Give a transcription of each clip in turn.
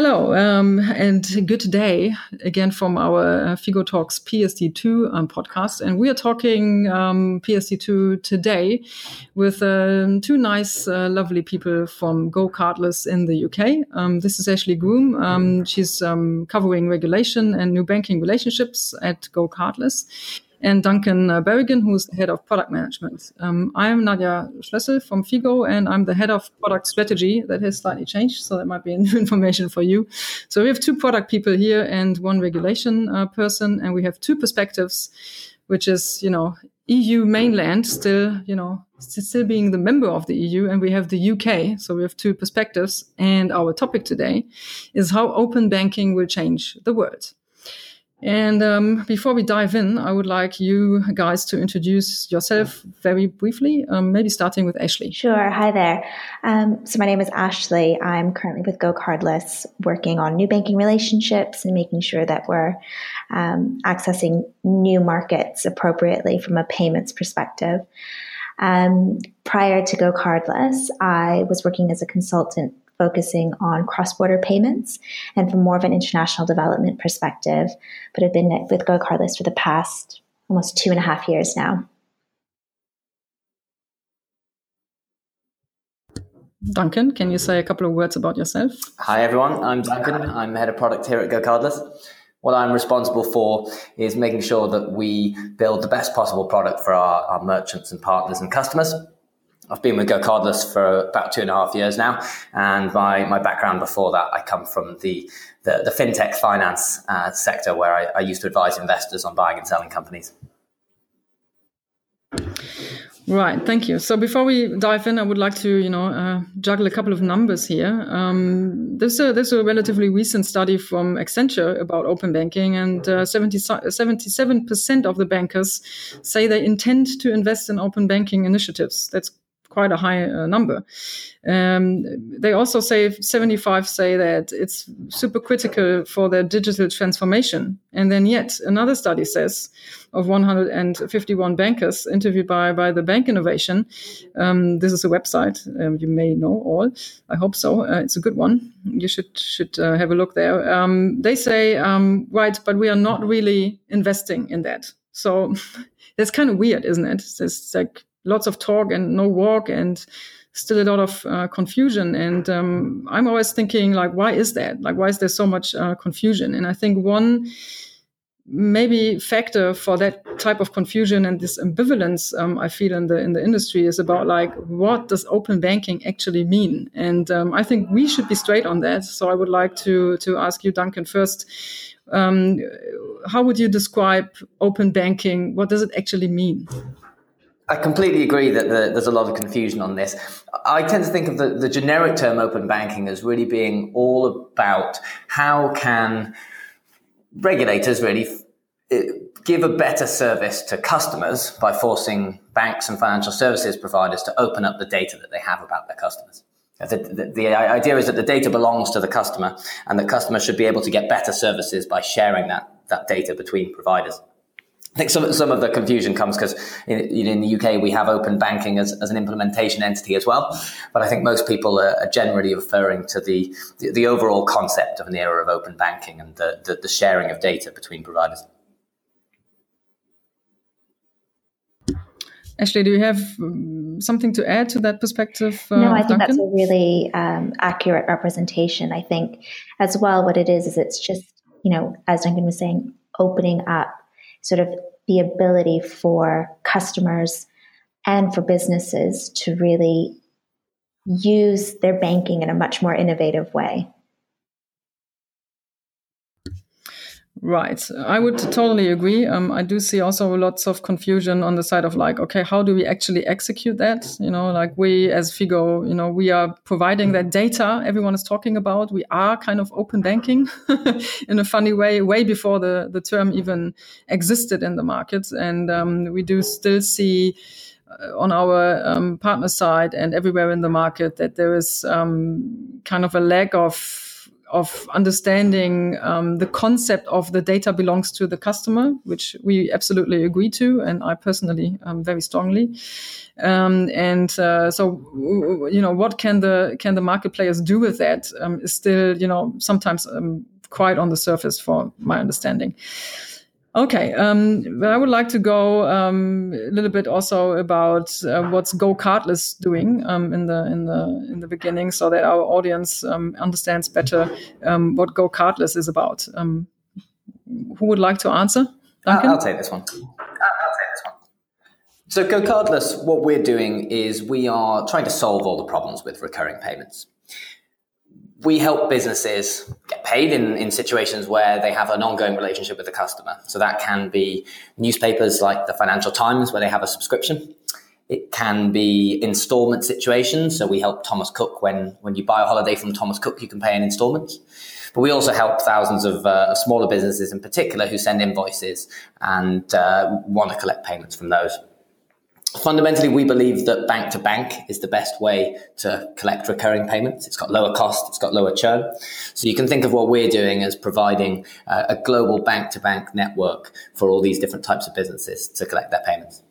Hello, um, and good day again from our uh, Figo Talks PSD2 um, podcast. And we are talking um, PSD2 today with uh, two nice, uh, lovely people from GoCardless in the UK. Um, this is Ashley Groom. Um, she's um, covering regulation and new banking relationships at GoCardless and Duncan uh, Barrigan, who's the head of product management. Um, I'm Nadja Schlössel from Figo, and I'm the head of product strategy. That has slightly changed, so that might be a new information for you. So we have two product people here and one regulation uh, person, and we have two perspectives, which is, you know, EU mainland still, you know, still being the member of the EU, and we have the UK. So we have two perspectives. And our topic today is how open banking will change the world. And um, before we dive in, I would like you guys to introduce yourself very briefly, um, maybe starting with Ashley. Sure. Hi there. Um, so, my name is Ashley. I'm currently with GoCardless, working on new banking relationships and making sure that we're um, accessing new markets appropriately from a payments perspective. Um, prior to GoCardless, I was working as a consultant focusing on cross border payments and from more of an international development perspective, but have been with GoCardless for the past almost two and a half years now. Duncan, can you say a couple of words about yourself? Hi, everyone. I'm Duncan. I'm head of product here at GoCardless. What I'm responsible for is making sure that we build the best possible product for our, our merchants and partners and customers. I've been with GoCardless for about two and a half years now, and my, my background before that, I come from the the, the fintech finance uh, sector where I, I used to advise investors on buying and selling companies. Right, thank you. So before we dive in, I would like to, you know, uh, juggle a couple of numbers here. Um, there's a there's a relatively recent study from Accenture about open banking, and uh, 77 percent of the bankers say they intend to invest in open banking initiatives. That's quite a high uh, number. Um, they also say 75 say that it's super critical for their digital transformation. And then yet another study says of 151 bankers interviewed by, by the Bank Innovation. Um, this is a website. Um, you may know all. I hope so. Uh, it's a good one. You should, should uh, have a look there. Um, they say, um, right, but we are not really investing in that. So that's kind of weird, isn't it? It's like lots of talk and no walk and still a lot of uh, confusion. And um, i'm always thinking like why is that? Like why is there so much uh, confusion? And i think one maybe factor for that type of confusion and this ambivalence um, i feel in the in the industry is about like what does open banking actually mean? And um, i think we should be straight on that. So i would like to to ask you duncan first um, how would you describe open banking? What does it actually mean I completely agree that the, there's a lot of confusion on this. I tend to think of the, the generic term open banking as really being all about how can regulators really f- give a better service to customers by forcing banks and financial services providers to open up the data that they have about their customers. The, the, the, idea is that the data belongs to the customer and that customers should be able to get better services by sharing that, that data between providers. I think some, some of the confusion comes because in, in, the UK we have open banking as, as an implementation entity as well. But I think most people are, are generally referring to the, the, the, overall concept of an era of open banking and the, the, the sharing of data between providers. Ashley, do you have um, something to add to that perspective? Uh, no, I think Duncan? that's a really um, accurate representation. I think as well, what it is is it's just you know, as Duncan was saying, opening up sort of the ability for customers and for businesses to really use their banking in a much more innovative way. Right. I would totally agree. Um, I do see also lots of confusion on the side of like, okay, how do we actually execute that? You know, like we as Figo, you know, we are providing that data everyone is talking about. We are kind of open banking in a funny way, way before the, the term even existed in the market. And um, we do still see uh, on our um, partner side and everywhere in the market that there is um, kind of a lack of of understanding um, the concept of the data belongs to the customer, which we absolutely agree to, and I personally um, very strongly. Um, and uh, so, you know, what can the can the market players do with that? Um, is still, you know, sometimes um, quite on the surface, for my understanding. Okay, um, but I would like to go um, a little bit also about uh, what's GoCardless doing um, in the in the in the beginning, so that our audience um, understands better um, what GoCardless is about. Um, who would like to answer? Duncan? I'll take this one. I'll take this one. So, GoCardless, what we're doing is we are trying to solve all the problems with recurring payments we help businesses get paid in, in situations where they have an ongoing relationship with the customer. So that can be newspapers like the Financial Times, where they have a subscription. It can be installment situations. So we help Thomas Cook when, when you buy a holiday from Thomas Cook, you can pay in installments. But we also help thousands of uh, smaller businesses in particular who send invoices and uh, want to collect payments from those fundamentally, we believe that bank to bank is the best way to collect recurring payments. It's got lower cost, it's got lower churn. So you can think of what we're doing as providing uh, a global bank to bank network for all these different types of businesses to collect their payments.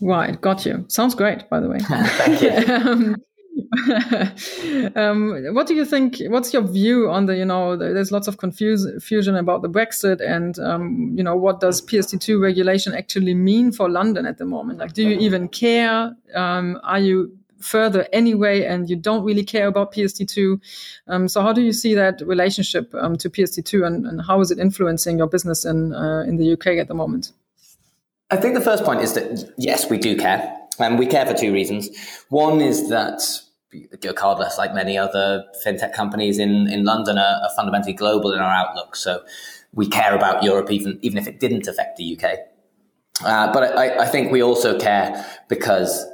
Right, got you. Sounds great, by the way. Thank you. um, um, what do you think? What's your view on the, you know, there's lots of confusion about the Brexit and, um, you know, what does PSD2 regulation actually mean for London at the moment? Like, do you even care? Um, are you further anyway and you don't really care about PSD2? Um, so how do you see that relationship um, to PSD2 and, and, how is it influencing your business in, uh, in the UK at the moment? I think the first point is that yes, we do care. And we care for two reasons. One is that Cardless, like many other fintech companies in, in London, are, are, fundamentally global in our outlook. So we care about Europe, even, even if it didn't affect the UK. Uh, but I, I, think we also care because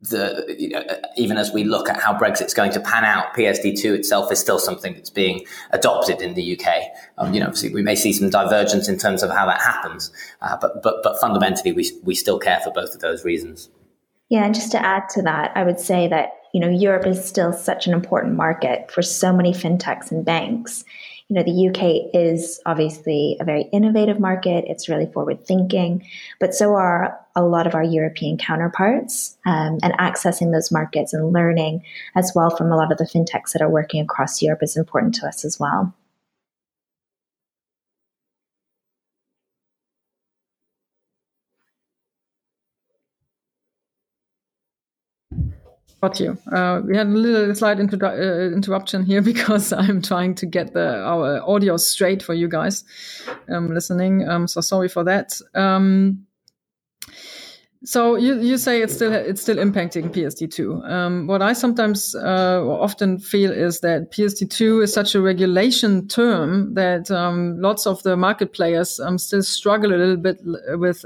the, you know, even as we look at how Brexit's going to pan out, PSD2 itself is still something that's being adopted in the UK. Um, you know, we may see some divergence in terms of how that happens, uh, but, but, but fundamentally, we, we still care for both of those reasons. Yeah, and just to add to that, I would say that you know Europe is still such an important market for so many fintechs and banks. You know, the UK is obviously a very innovative market. It's really forward thinking, but so are a lot of our European counterparts. Um, and accessing those markets and learning as well from a lot of the fintechs that are working across Europe is important to us as well. Got you. Uh, we had a little slight uh, interruption here because I'm trying to get the our audio straight for you guys um, listening. Um, so sorry for that. Um, so you, you say it's still it's still impacting PSD2. Um, what I sometimes uh, often feel is that PSD2 is such a regulation term that um, lots of the market players um, still struggle a little bit with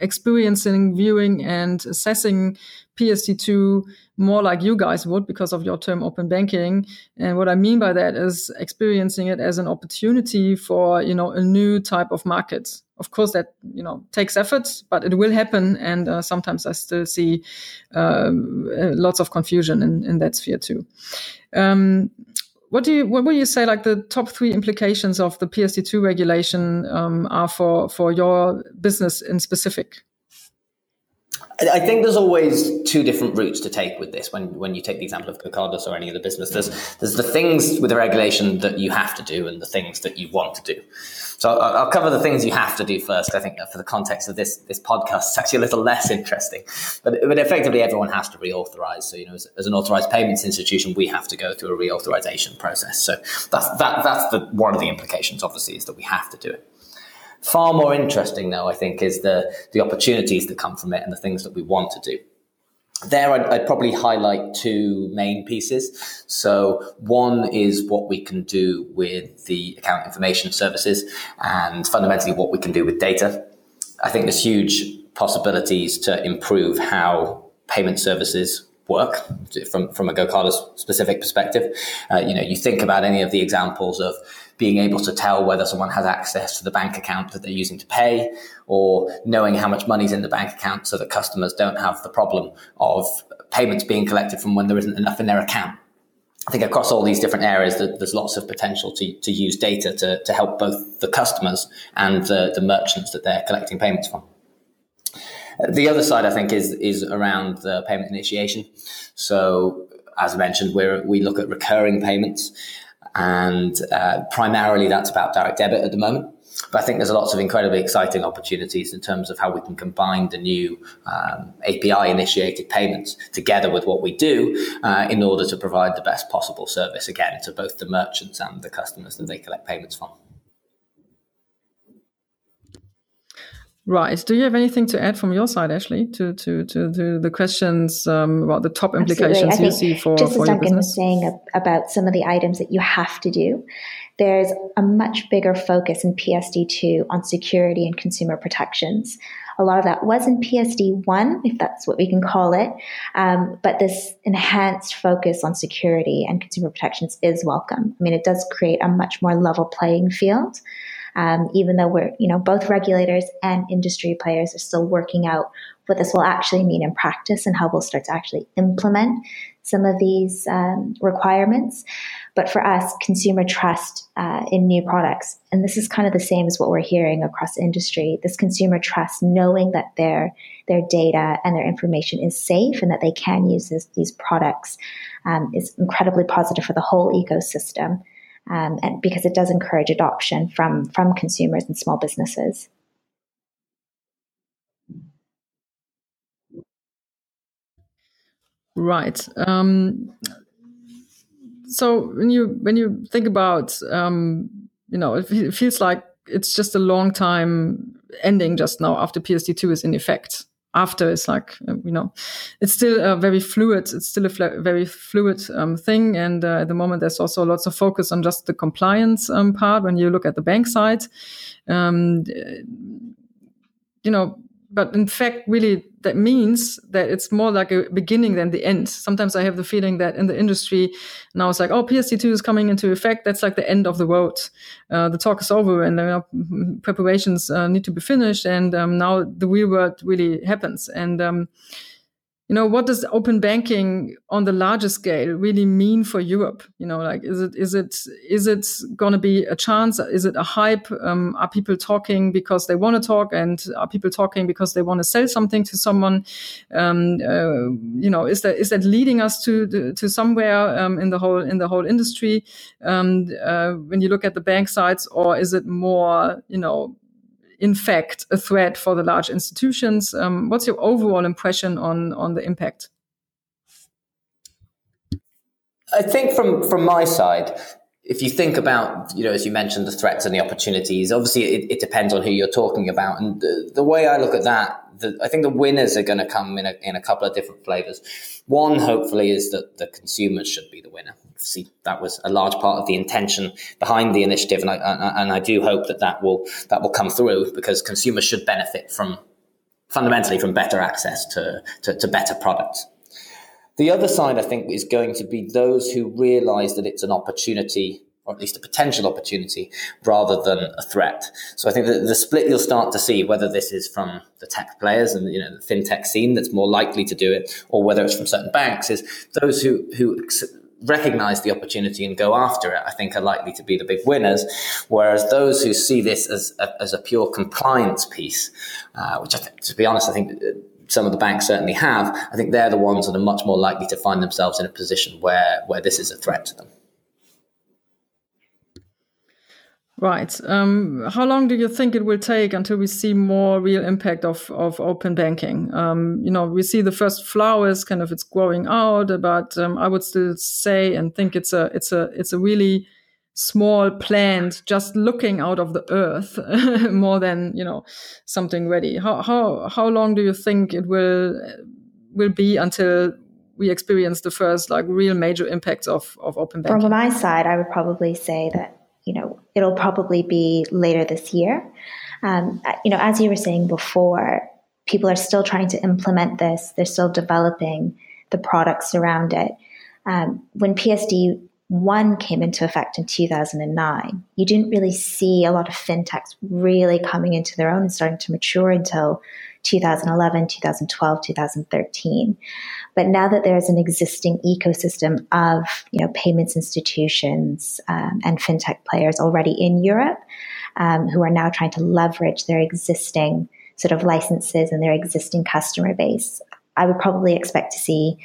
experiencing, viewing, and assessing PSD2 more like you guys would because of your term open banking. And what I mean by that is experiencing it as an opportunity for, you know, a new type of market. Of course, that, you know, takes effort, but it will happen. And uh, sometimes I still see um, uh, lots of confusion in, in that sphere too. Um, what do you what would you say like the top three implications of the PSD2 regulation um, are for for your business in specific? I think there's always two different routes to take with this. When when you take the example of Cardless or any other business, there's there's the things with the regulation that you have to do and the things that you want to do. So I'll, I'll cover the things you have to do first. I think for the context of this this podcast, it's actually a little less interesting. But but effectively, everyone has to reauthorize. So you know, as, as an authorized payments institution, we have to go through a reauthorization process. So that's that that's the one of the implications. Obviously, is that we have to do it. Far more interesting, though, I think, is the, the opportunities that come from it and the things that we want to do. There, I'd, I'd, probably highlight two main pieces. So, one is what we can do with the account information services and fundamentally what we can do with data. I think there's huge possibilities to improve how payment services work from, from a GoCardless specific perspective. Uh, you know, you think about any of the examples of being able to tell whether someone has access to the bank account that they're using to pay or knowing how much money's in the bank account so that customers don't have the problem of payments being collected from when there isn't enough in their account. I think across all these different areas, there's lots of potential to, to use data to, to help both the customers and the, the merchants that they're collecting payments from. The other side, I think, is is around the payment initiation. So, as I mentioned, we we look at recurring payments, and uh, primarily that's about direct debit at the moment. But I think there's lots of incredibly exciting opportunities in terms of how we can combine the new um, API initiated payments together with what we do uh, in order to provide the best possible service again to both the merchants and the customers that they collect payments from. Right. Do you have anything to add from your side, Ashley, to to to, to the questions um, about the top implications you see for, just for as your Duncan business? was saying about some of the items that you have to do, there's a much bigger focus in PSD2 on security and consumer protections. A lot of that was in PSD1, if that's what we can call it. Um, but this enhanced focus on security and consumer protections is welcome. I mean, it does create a much more level playing field. Um, even though we're, you know, both regulators and industry players are still working out what this will actually mean in practice and how we'll start to actually implement some of these um, requirements. But for us, consumer trust uh, in new products, and this is kind of the same as what we're hearing across industry. This consumer trust, knowing that their their data and their information is safe and that they can use this, these products, um, is incredibly positive for the whole ecosystem um, and because it does encourage adoption from from consumers and small businesses. Right. Um, so when you when you think about um, you know it feels like it's just a long time ending just now after PSD2 is in effect after is like uh, you know it's still a very fluid it's still a fl- very fluid um, thing. And uh, at the moment there's also lots of focus on just the compliance um, part when you look at the bank side. Um, you know but in fact, really, that means that it's more like a beginning than the end. Sometimes I have the feeling that in the industry now it's like, oh, PSD2 is coming into effect. That's like the end of the road. Uh, the talk is over, and know, preparations uh, need to be finished, and um, now the real world really happens. And um, you know what does open banking on the larger scale really mean for europe? You know like is it is it is it going to be a chance? Is it a hype? Um, are people talking because they want to talk? And are people talking because they want to sell something to someone? Um, uh, you know is that is that leading us to to somewhere um, in the whole in the whole industry? Um, uh, when you look at the bank sides or is it more you know in fact a threat for the large institutions. Um, what's your overall impression on on the impact? I think from from my side, if you think about, you know, as you mentioned, the threats and the opportunities, obviously it, it depends on who you're talking about. And the, the way I look at that, the, I think the winners are going to come in a, in a couple of different flavors. One, hopefully, is that the consumers should be the winner. See, that was a large part of the intention behind the initiative, and I, and I do hope that that will that will come through because consumers should benefit from fundamentally from better access to, to, to better products. The other side, I think, is going to be those who realize that it's an opportunity or at least a potential opportunity rather than a threat. So I think that the split you'll start to see, whether this is from the tech players and you know the fintech scene that's more likely to do it, or whether it's from certain banks, is those who who recognize the opportunity and go after it, I think are likely to be the big winners. Whereas those who see this as a, as a pure compliance piece, uh, which I to be honest, I think uh, some of the banks certainly have, I think they're the ones that are much more likely to find themselves in a position where, where this is a threat to them. Right. Um, how long do you think it will take until we see more real impact of, of open banking? Um, you know, we see the first flowers, kind of it's growing out, but um, I would still say and think it's a it's a it's a really small plant just looking out of the earth more than you know something ready. How how how long do you think it will will be until we experience the first like real major impacts of of open banking? From my side, I would probably say that it'll probably be later this year. Um, you know, as you were saying before, people are still trying to implement this. They're still developing the products around it. Um, when PSD one came into effect in 2009. You didn't really see a lot of fintechs really coming into their own and starting to mature until 2011, 2012, 2013. But now that there's an existing ecosystem of you know payments institutions um, and fintech players already in Europe, um, who are now trying to leverage their existing sort of licenses and their existing customer base, I would probably expect to see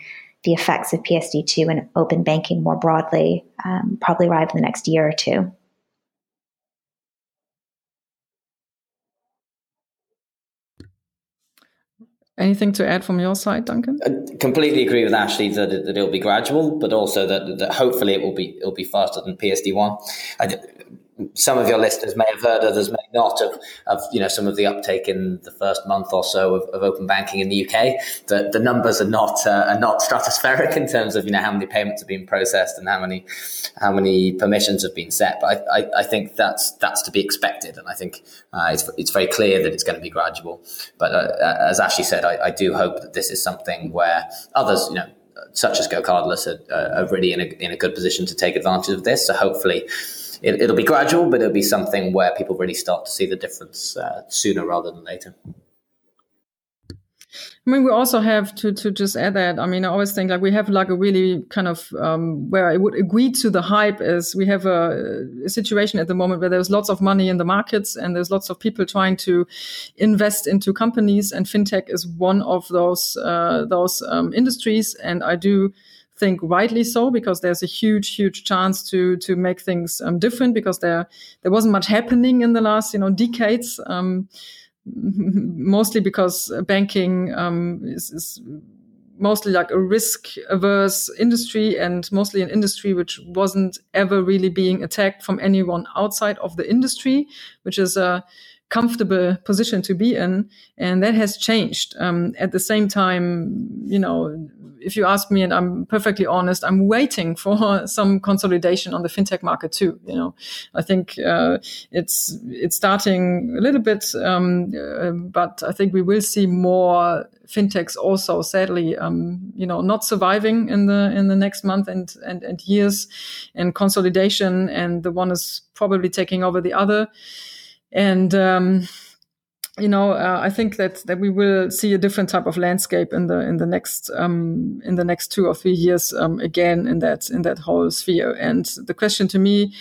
the effects of PSD2 and open banking more broadly um, probably arrive in the next year or two. Anything to add from your side, Duncan? I completely agree with Ashley that, it, that it'll be gradual, but also that, that hopefully it will be it'll be faster than PSD one some of your listeners may have heard, others may not, of, of you know some of the uptake in the first month or so of, of open banking in the UK. The, the numbers are not uh, are not stratospheric in terms of you know how many payments have been processed and how many how many permissions have been set. But I, I, I think that's that's to be expected, and I think uh, it's it's very clear that it's going to be gradual. But uh, as Ashley said, I, I do hope that this is something where others you know such as GoCardless are, are really in a, in a good position to take advantage of this. So hopefully it, will be gradual, but it'll be something where people really start to see the difference uh, sooner rather than later. I mean, we also have to to just add that. I mean, I always think like we have like a really kind of um, where I would agree to the hype is we have a, a, situation at the moment where there's lots of money in the markets and there's lots of people trying to invest into companies, and fintech is one of those uh, those um, industries. And I do think rightly so because there's a huge huge chance to to make things um, different because there there wasn't much happening in the last you know decades um, mostly because banking um, is, is, mostly like a risk averse industry and mostly an industry which wasn't ever really being attacked from anyone outside of the industry which is a comfortable position to be in and that has changed. Um, at the same time you know if you ask me, and I'm perfectly honest, I'm waiting for some consolidation on the fintech market too. You know, I think uh, it's it's starting a little bit, um, uh, but I think we will see more fintechs also, sadly, um, you know, not surviving in the in the next month and and, and years, and consolidation, and the one is probably taking over the other, and. Um, you know, uh, I think that that we will see a different type of landscape in the in the next um, in the next two or three years um, again in that in that whole sphere. And the question to me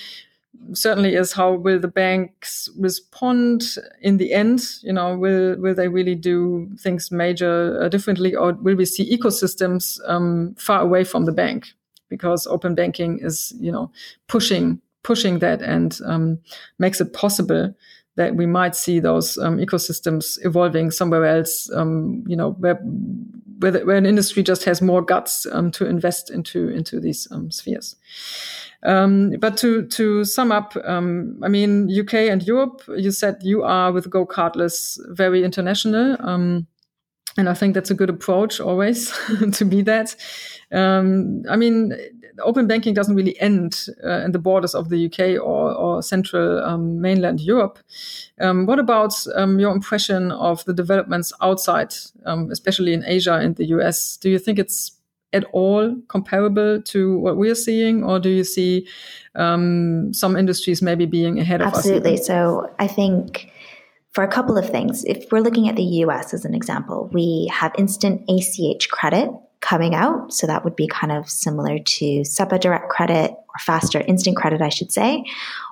certainly is how will the banks respond in the end? You know, will will they really do things major uh, differently, or will we see ecosystems um, far away from the bank because open banking is you know pushing pushing that and um, makes it possible that we might see those um, ecosystems evolving somewhere else, um, you know, where, where, the, where, an industry just has more guts um, to invest into into these um, spheres. Um, but to to sum up, um, I mean, UK and Europe. You said you are with GoCardless very international, and I think that's a good approach always to be that. I mean, open banking doesn't really end uh, in the borders of the UK or, or central um, mainland Europe. Um, what about um, your impression of the developments outside, um, especially in Asia and the US? Do you think it's at all comparable to what we're seeing, or do you see um, some industries maybe being ahead of us? Absolutely. So I think for a couple of things. If we're looking at the US as an example, we have instant ACH credit, coming out. So that would be kind of similar to SEPA direct credit or faster instant credit, I should say,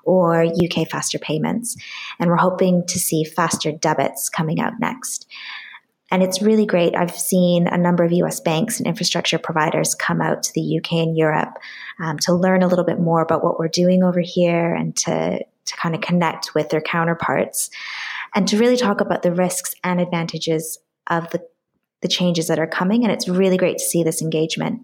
or UK faster payments. And we're hoping to see faster debits coming out next. And it's really great. I've seen a number of US banks and infrastructure providers come out to the UK and Europe um, to learn a little bit more about what we're doing over here and to, to kind of connect with their counterparts and to really talk about the risks and advantages of the the changes that are coming. And it's really great to see this engagement.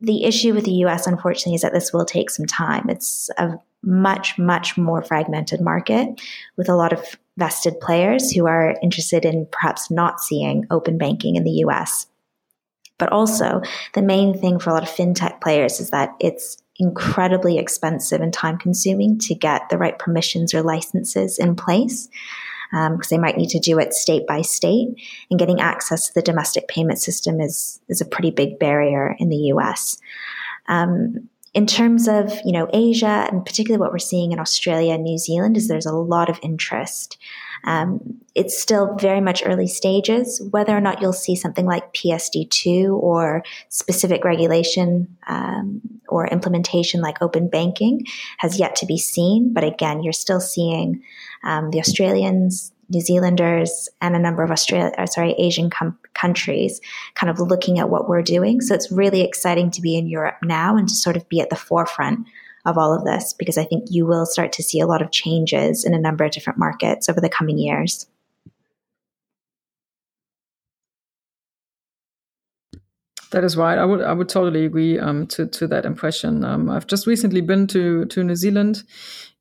The issue with the US, unfortunately, is that this will take some time. It's a much, much more fragmented market with a lot of vested players who are interested in perhaps not seeing open banking in the US. But also, the main thing for a lot of fintech players is that it's incredibly expensive and time consuming to get the right permissions or licenses in place because um, they might need to do it state by state. And getting access to the domestic payment system is is a pretty big barrier in the U.S. Um, in terms of you know Asia and particularly what we're seeing in Australia and New Zealand is there's a lot of interest. Um, it's still very much early stages. Whether or not you'll see something like PSD2 or specific regulation um, or implementation like open banking has yet to be seen. But again, you're still seeing um, the Australians, New Zealanders and a number of Australia, uh, sorry, Asian com- countries kind of looking at what we're doing. So it's really exciting to be in Europe now and to sort of be at the forefront of all of this because I think you will start to see a lot of changes in a number of different markets over the coming years. That is right. I would I would totally agree um, to to that impression. Um, I've just recently been to to New Zealand,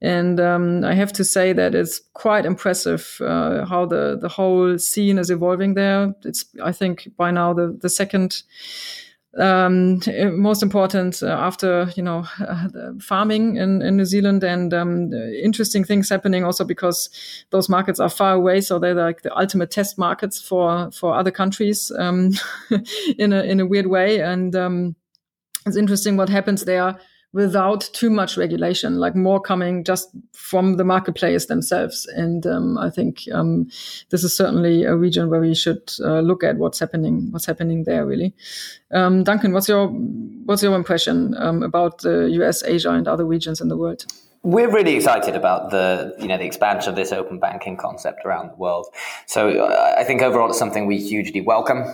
and um, I have to say that it's quite impressive uh, how the the whole scene is evolving there. It's I think by now the the second um, most important uh, after you know uh, farming in, in New Zealand and um, interesting things happening also because those markets are far away, so they're like the ultimate test markets for for other countries um, in a in a weird way, and um, it's interesting what happens there without too much regulation, like more coming just from the marketplace themselves. And um, I think um, this is certainly a region where we should uh, look at what's happening, what's happening there, really. Um, Duncan, what's your what's your impression um, about the U.S., Asia, and other regions in the world? We're really excited about the you know the expansion of this open banking concept around the world. So uh, I think overall it's something we hugely welcome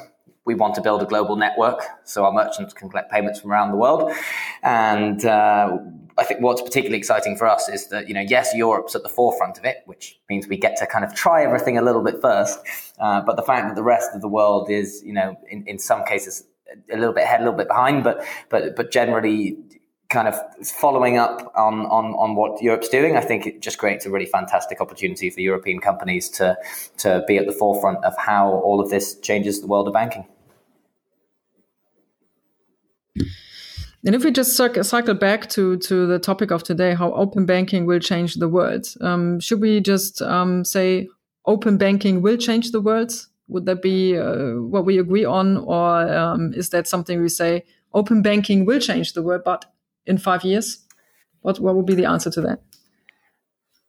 we want to build a global network so our merchants can collect payments from around the world. And uh, I think what's particularly exciting for us is that, you know, yes, Europe's at the forefront of it, which means we get to kind of try everything a little bit first. Uh, but the fact that the rest of the world is, you know, in, in some cases a little bit ahead, a little bit behind, but but but generally kind of following up on, on, on what Europe's doing, I think it just creates a really fantastic opportunity for European companies to, to be at the forefront of how all of this changes the world of banking. And if we just cycle back to, to the topic of today, how open banking will change the world, um, should we just um, say open banking will change the world? Would that be uh, what we agree on? Or um, is that something we say open banking will change the world, but in five years? What, what would be the answer to that?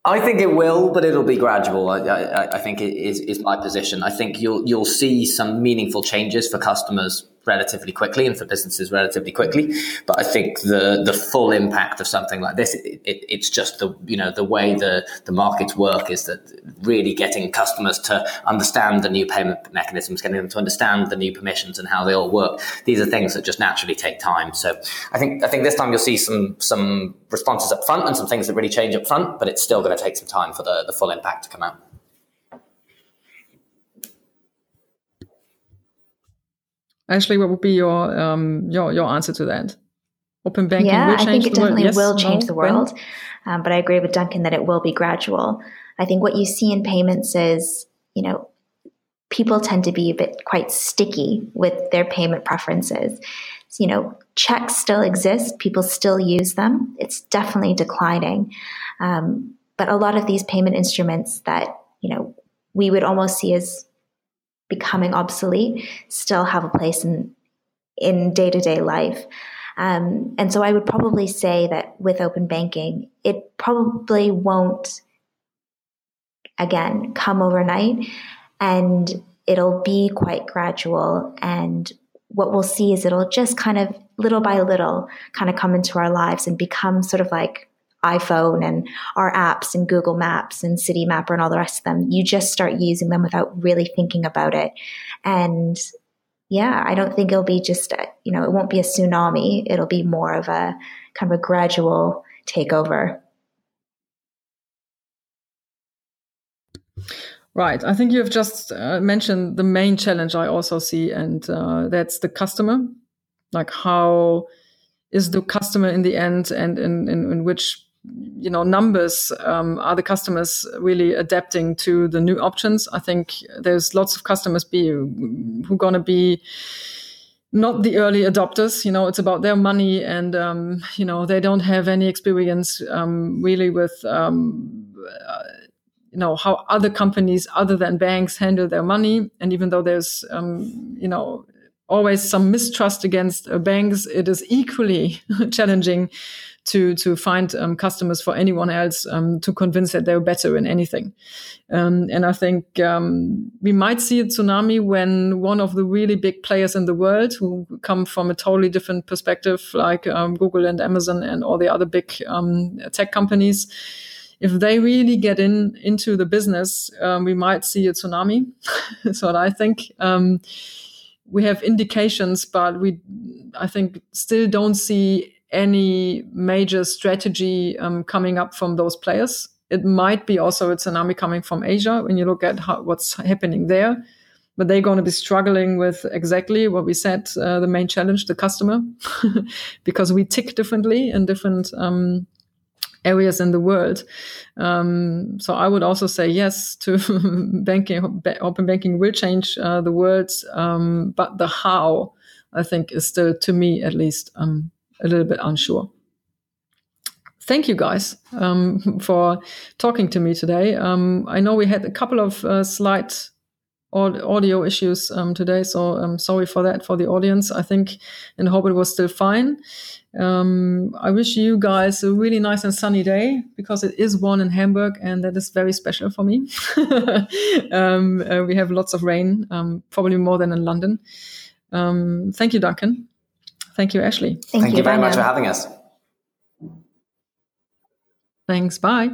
I think it will, but it'll be gradual. I, I, I think it is, is my position. I think you'll you'll see some meaningful changes for customers relatively quickly and for businesses relatively quickly. But I think the the full impact of something like this, it, it, it's just the you know the way the the markets work is that really getting customers to understand the new payment mechanisms, getting them to understand the new permissions and how they all work. These are things that just naturally take time. So I think I think this time you'll see some some responses up front and some things that really change up front, but it's still going to take some time for the, the full impact to come out. Ashley, what would be your um, your your answer to that? Open banking yeah, will change I think it definitely yes, will change no, the world. Um, but I agree with Duncan that it will be gradual. I think what you see in payments is, you know, people tend to be a bit quite sticky with their payment preferences. So, you know, checks still exist, people still use them. It's definitely declining. Um, but a lot of these payment instruments that, you know, we would almost see as becoming obsolete still have a place in in day to day life. Um, and so I would probably say that with open banking, it probably won't again come overnight, and it'll be quite gradual. And what we'll see is it'll just kind of little by little kind of come into our lives and become sort of like iPhone and our apps and Google Maps and City Mapper and all the rest of them. You just start using them without really thinking about it. And yeah, I don't think it'll be just, a, you know, it won't be a tsunami. It'll be more of a kind of a gradual takeover. Right. I think you've just uh, mentioned the main challenge I also see, and uh, that's the customer. Like, how is the customer in the end, and in, in, in which you know numbers um, are the customers really adapting to the new options? I think there's lots of customers be who going to be not the early adopters you know it's about their money and um, you know they don't have any experience um, really with uh, you know how other companies other than banks handle their money. And even though there's um, you know always some mistrust against uh, banks, it is equally challenging to to find um, customers for anyone else um, to convince that they're better in anything. Um, and I think um, we might see a tsunami when one of the really big players in the world, who come from a totally different perspective, like um, Google and Amazon and all the other big um, tech companies, if they really get in into the business, we might see a tsunami. That's what I think we have indications, but we, I think, still don't see any major strategy um, coming up from those players. It might be also a tsunami coming from Asia when you look at how, what's happening there. But they're going to be struggling with exactly what we said uh, the main challenge, the customer, because we tick differently in different um, areas in the world. Um, so I would also say yes to banking. Open banking will change uh, the world, um, but the how I think is still, to me at least, um, a little bit unsure. Thank you guys um, for talking to me today. Um, I know we had a couple of uh, slight audio issues um, today, so I'm sorry for that for the audience. I think and hope it was still fine. Um, I wish you guys a really nice and sunny day because it is one in Hamburg and that is very special for me. um, uh, we have lots of rain, um, probably more than in London. Um, thank you, Duncan. Thank you, Ashley. Thank, Thank you, you very much for having us. Thanks. Bye.